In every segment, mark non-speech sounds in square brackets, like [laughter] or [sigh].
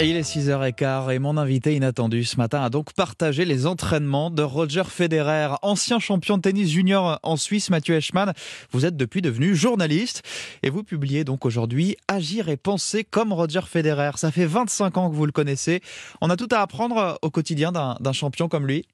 Il est 6h15 et mon invité inattendu ce matin a donc partagé les entraînements de Roger Federer, ancien champion de tennis junior en Suisse, Mathieu Eschmann. Vous êtes depuis devenu journaliste et vous publiez donc aujourd'hui Agir et penser comme Roger Federer. Ça fait 25 ans que vous le connaissez. On a tout à apprendre au quotidien d'un champion comme lui.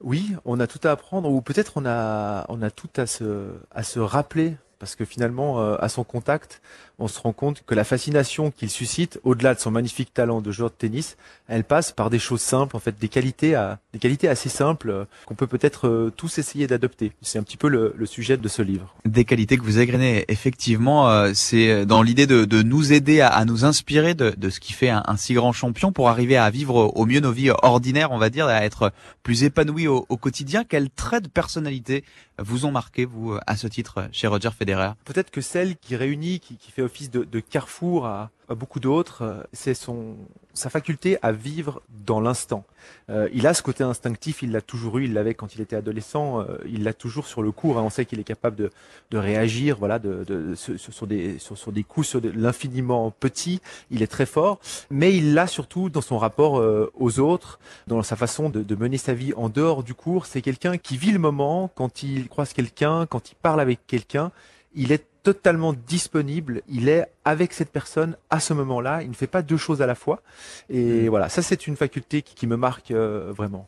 Oui, on a tout à apprendre ou peut-être on a, on a tout à se, à se rappeler parce que finalement, euh, à son contact, on se rend compte que la fascination qu'il suscite, au-delà de son magnifique talent de joueur de tennis, elle passe par des choses simples, en fait, des qualités, à, des qualités assez simples euh, qu'on peut peut-être euh, tous essayer d'adopter. C'est un petit peu le, sujet de ce livre. Des qualités que vous égrenez, effectivement, c'est dans l'idée de, nous aider à, nous inspirer de, ce qui fait un, si grand champion pour arriver à vivre au mieux nos vies ordinaires, on va dire, à être plus épanouis au, au quotidien. Quels traits de personnalité vous ont marqué, vous, à ce titre, chez Roger Federer Peut-être que celle qui réunit, qui, fait office de, de carrefour à, beaucoup d'autres, euh, c'est son sa faculté à vivre dans l'instant. Euh, il a ce côté instinctif, il l'a toujours eu, il l'avait quand il était adolescent, euh, il l'a toujours sur le cours. Hein. On sait qu'il est capable de, de réagir, voilà, de, de, sur, des sur, sur, des coups sur de l'infiniment petit. Il est très fort, mais il l'a surtout dans son rapport aux autres, dans sa façon de, de mener sa vie en dehors du cours. C'est quelqu'un qui vit le moment quand il croise quelqu'un, quand il parle avec quelqu'un. Il est totalement disponible, il est avec cette personne à ce moment-là, il ne fait pas deux choses à la fois. Et mm. voilà, ça c'est une faculté qui, me marque euh, vraiment.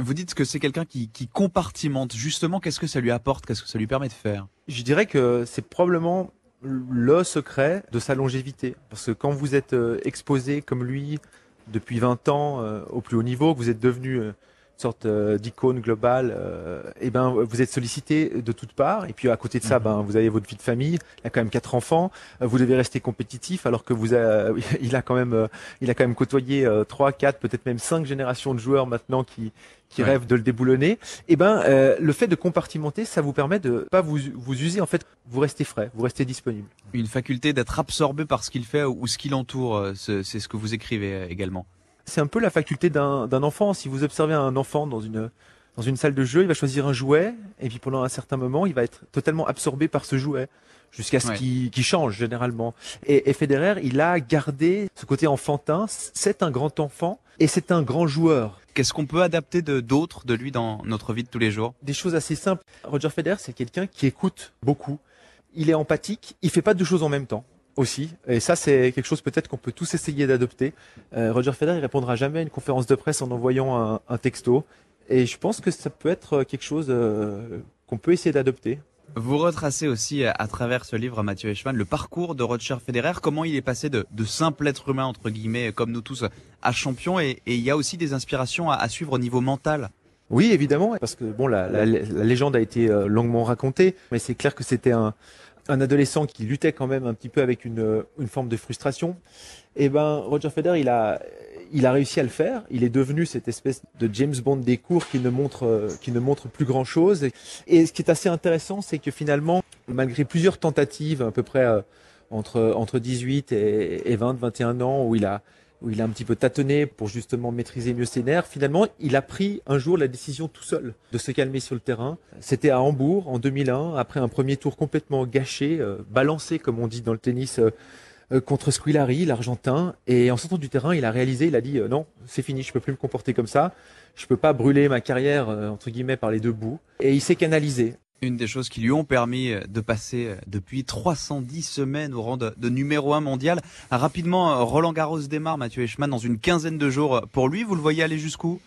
Vous dites que c'est quelqu'un qui, qui compartimente. Justement, qu'est-ce que ça lui apporte? Qu'est-ce que ça lui permet de faire? Je dirais que c'est probablement le secret de sa longévité. Parce que quand vous êtes euh, exposé comme lui depuis 20 ans euh, au plus haut niveau, que vous êtes devenu sorte euh, d'icône globale, euh, et ben vous êtes sollicité de toutes parts. Et puis à côté de ça, mhm. ben vous avez votre vie de famille. Il a quand même quatre enfants. Euh, vous devez rester compétitif, alors que vous a, [laughs] il a quand même, il a quand même côtoyé trois, quatre, peut-être même cinq générations de joueurs maintenant qui qui rêvent de le déboulonner. Et ben le fait de compartimenter, ça vous permet de pas vous vous user en fait. Vous restez frais, vous restez disponible. Une faculté d'être absorbé par ce qu'il fait ou ce qui l'entoure. C'est ce que vous écrivez également. C'est un peu la faculté d'un enfant. Si vous observez un enfant dans une, dans une salle de jeu, il va choisir un jouet, et puis pendant un certain moment, il va être totalement absorbé par ce jouet, jusqu'à ce qu'il change généralement. Et, et, Federer, il a gardé ce côté enfantin. C'est un grand enfant, et c'est un grand joueur. Qu'est-ce qu'on peut adapter de d'autres de lui dans notre vie de tous les jours? Des choses assez simples. Roger Federer, c'est quelqu'un qui écoute beaucoup. Il est empathique, il fait pas deux choses en même temps aussi. Et ça, c'est quelque chose peut-être qu'on peut tous essayer d'adopter. Euh, Roger Federer, il répondra jamais à une conférence de presse en envoyant un, texto. Et je pense que ça peut être quelque chose euh, qu'on peut essayer d'adopter. Vous retracez aussi à travers ce livre, Mathieu Eschmann, le parcours de Roger Federer, comment il est passé de, simple être humain, entre guillemets, comme nous tous, à champion. Et, il y a aussi des inspirations à, suivre au niveau mental. Oui, évidemment, parce que bon, la, la légende a été euh, longuement racontée, mais c'est clair que c'était un, un adolescent qui luttait quand même un petit peu avec une, euh, une forme de frustration, eh ben Roger Federer, il a, il a réussi à le faire. Il est devenu cette espèce de James Bond des cours qui ne montre, euh, qui ne montre plus grand chose. Et, ce qui est assez intéressant, c'est que finalement, malgré plusieurs tentatives, à peu près euh, entre, entre 18 et, et 20, 21 ans, où il a, où il a un petit peu tâtonné pour justement maîtriser mieux ses nerfs. Finalement, il a pris un jour la décision tout seul de se calmer sur le terrain. C'était à Hambourg en 2001, après un premier tour complètement gâché, euh, balancé comme on dit dans le tennis. Euh, euh, contre Squilari, l'Argentin, et en sortant du terrain, il a réalisé, il a dit non, c'est fini, je peux plus me comporter comme ça, je peux pas brûler ma carrière entre guillemets par les deux bouts, et il s'est canalisé une des choses qui lui ont permis euh, de passer euh, depuis 310 semaines au rang de, numéro 1 mondial. Rapidement, euh, Roland Garros démarre, Mathieu Eichmann, dans une quinzaine de jours. Pour lui, vous le voyez aller jusqu'où?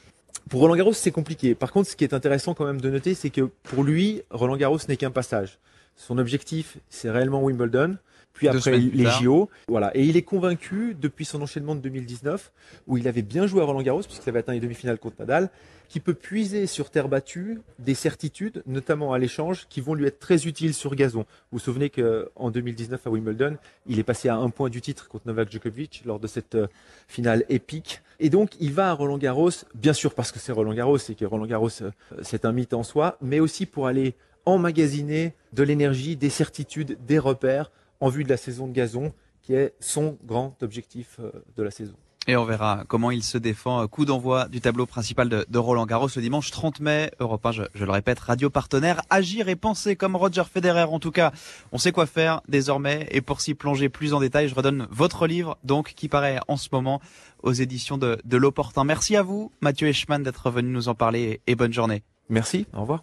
Pour Roland Garros, c'est compliqué. Par contre, ce qui est intéressant quand même de noter, c'est que pour lui, Roland Garros n'est qu'un passage. Son objectif, c'est réellement Wimbledon puis après les JO. Voilà. Et il est convaincu, depuis son enchaînement de 2019, où il avait bien joué à Roland Garros, puisqu'il avait atteint les demi-finales contre Nadal, qu'il peut puiser sur terre battue des certitudes, notamment à l'échange, qui vont lui être très utiles sur gazon. Vous vous souvenez qu'en 2019 à Wimbledon, il est passé à un point du titre contre Novak Djokovic lors de cette euh, finale épique. Et donc, il va à Roland Garros, bien sûr parce que c'est Roland Garros et que Roland Garros, euh, c'est un mythe en soi, mais aussi pour aller emmagasiner de l'énergie, des certitudes, des repères en vue de la saison de gazon, qui est son grand objectif euh, de la saison. Et on verra comment il se défend. Coup d'envoi du tableau principal de, Roland Garros ce dimanche 30 mai. Europe 1, je, je, le répète, radio partenaire. Agir et penser comme Roger Federer. En tout cas, on sait quoi faire désormais. Et pour s'y plonger plus en détail, je redonne votre livre, donc, qui paraît en ce moment aux éditions de, de L'Opportun. Merci à vous, Mathieu Eschmann, d'être venu nous en parler et bonne journée. Merci. Au revoir.